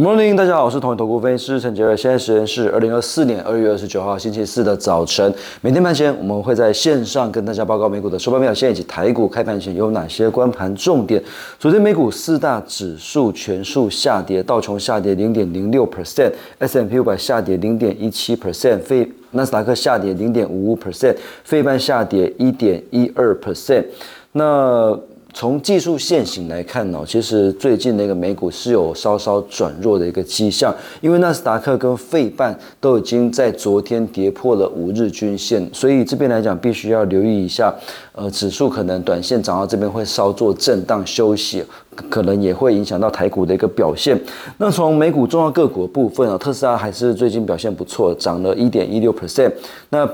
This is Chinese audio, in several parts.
Good morning，大家好，我是同一投顾分析师陈杰瑞。现在时间是二零二四年二月二十九号星期四的早晨。每天盘前我们会在线上跟大家报告美股的收盘表现以及台股开盘前有哪些关盘重点。昨天美股四大指数全数下跌，道琼下跌零点零六 percent，S M P 五百下跌零点一七 percent，费纳斯达克下跌零点五五 percent，费半下跌一点一二 percent。那从技术线型来看呢，其实最近那个美股是有稍稍转弱的一个迹象，因为纳斯达克跟费半都已经在昨天跌破了五日均线，所以这边来讲必须要留意一下，呃，指数可能短线涨到这边会稍作震荡休息，可能也会影响到台股的一个表现。那从美股重要个股的部分啊，特斯拉还是最近表现不错，涨了一点一六 percent。那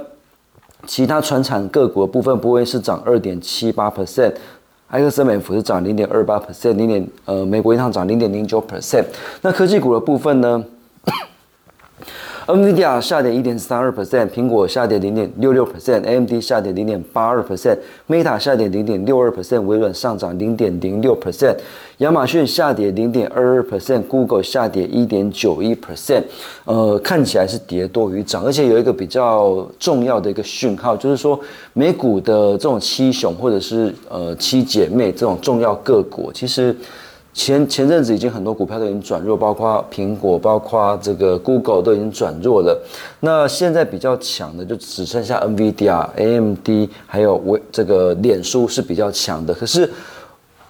其他传产个股部分，不会是涨二点七八 percent。埃克森美孚是涨零点二八 percent，零点呃，美国银行涨零点零九 percent。那科技股的部分呢？NVIDIA 下跌一点三二 percent，苹果下跌零点六六 percent，AMD 下跌零点八二 percent，Meta 下跌零点六二 percent，微软上涨零点零六 percent，亚马逊下跌零点二二 percent，Google 下跌一点九一 percent。呃，看起来是跌多于涨，而且有一个比较重要的一个讯号，就是说美股的这种七雄或者是呃七姐妹这种重要个股，其实。前前阵子已经很多股票都已经转弱，包括苹果，包括这个 Google 都已经转弱了。那现在比较强的就只剩下 NVIDIA、AMD 还有微这个脸书是比较强的。可是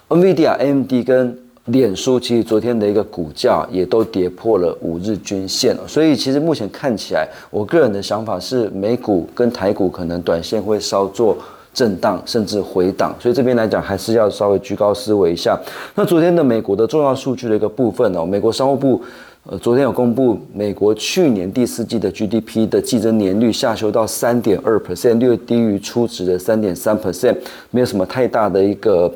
NVIDIA、AMD 跟脸书其实昨天的一个股价也都跌破了五日均线了。所以其实目前看起来，我个人的想法是美股跟台股可能短线会稍作。震荡甚至回档，所以这边来讲还是要稍微居高思维一下。那昨天的美国的重要数据的一个部分哦，美国商务部呃昨天有公布美国去年第四季的 GDP 的季增年率下修到三点二 percent，略低于初值的三点三 percent，没有什么太大的一个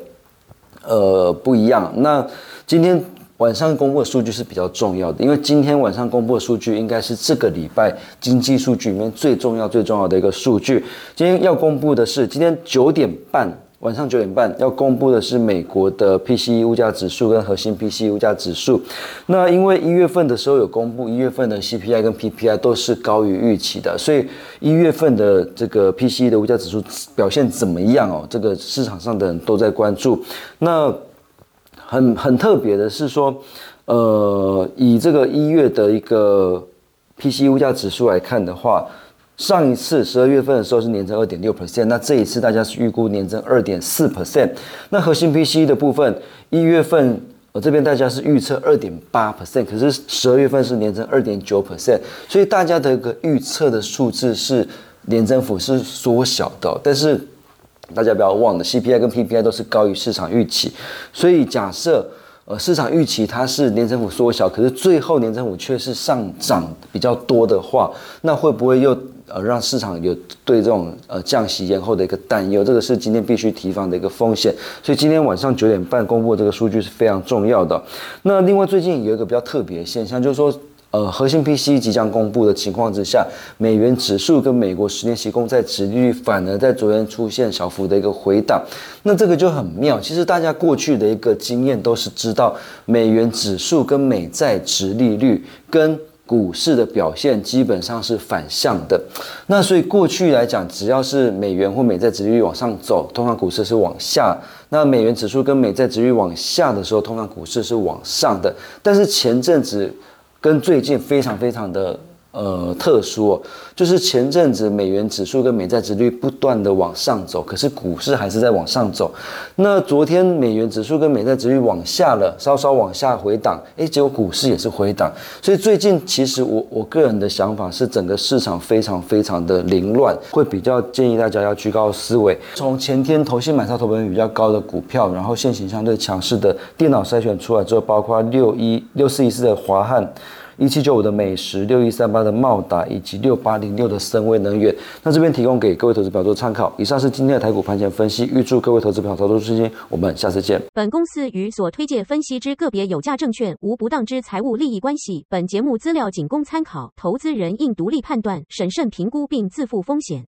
呃不一样。那今天。晚上公布的数据是比较重要的，因为今天晚上公布的数据应该是这个礼拜经济数据里面最重要、最重要的一个数据。今天要公布的是，今天九点半，晚上九点半要公布的是美国的 PCE 物价指数跟核心 PCE 物价指数。那因为一月份的时候有公布，一月份的 CPI 跟 PPI 都是高于预期的，所以一月份的这个 PCE 的物价指数表现怎么样哦？这个市场上的人都在关注。那很很特别的是说，呃，以这个一月的一个 P C 物价指数来看的话，上一次十二月份的时候是年增二点六 percent，那这一次大家是预估年增二点四 percent。那核心 P C 的部分，一月份我这边大家是预测二点八 percent，可是十二月份是年增二点九 percent，所以大家的一个预测的数字是年增幅是缩小的，但是。大家不要忘了，CPI 跟 PPI 都是高于市场预期，所以假设呃市场预期它是年增幅缩小，可是最后年增幅却是上涨比较多的话，那会不会又呃让市场有对这种呃降息延后的一个担忧？这个是今天必须提防的一个风险。所以今天晚上九点半公布这个数据是非常重要的。那另外最近有一个比较特别的现象，就是说。呃，核心 P C 即将公布的情况之下，美元指数跟美国十年期公债殖利率反而在昨天出现小幅的一个回档，那这个就很妙。其实大家过去的一个经验都是知道，美元指数跟美债殖利率跟股市的表现基本上是反向的。那所以过去来讲，只要是美元或美债殖利率往上走，通常股市是往下；那美元指数跟美债殖利率往下的时候，通常股市是往上的。但是前阵子。跟最近非常非常的呃特殊，就是前阵子美元指数跟美债值率不断的往上走，可是股市还是在往上走。那昨天美元指数跟美债值率往下了，稍稍往下回档，诶，结果股市也是回档。所以最近其实我我个人的想法是，整个市场非常非常的凌乱，会比较建议大家要居高思维。从前天投信买超投本比较高的股票，然后现行相对强势的电脑筛选出来之后，包括六一六四一四的华汉。一七九五的美食，六一三八的茂达，以及六八零六的深威能源。那这边提供给各位投资朋友做参考。以上是今天的台股盘前分析，预祝各位投资朋友操作顺心。我们下次见。本公司与所推介分析之个别有价证券无不当之财务利益关系。本节目资料仅供参考，投资人应独立判断、审慎评估并自负风险。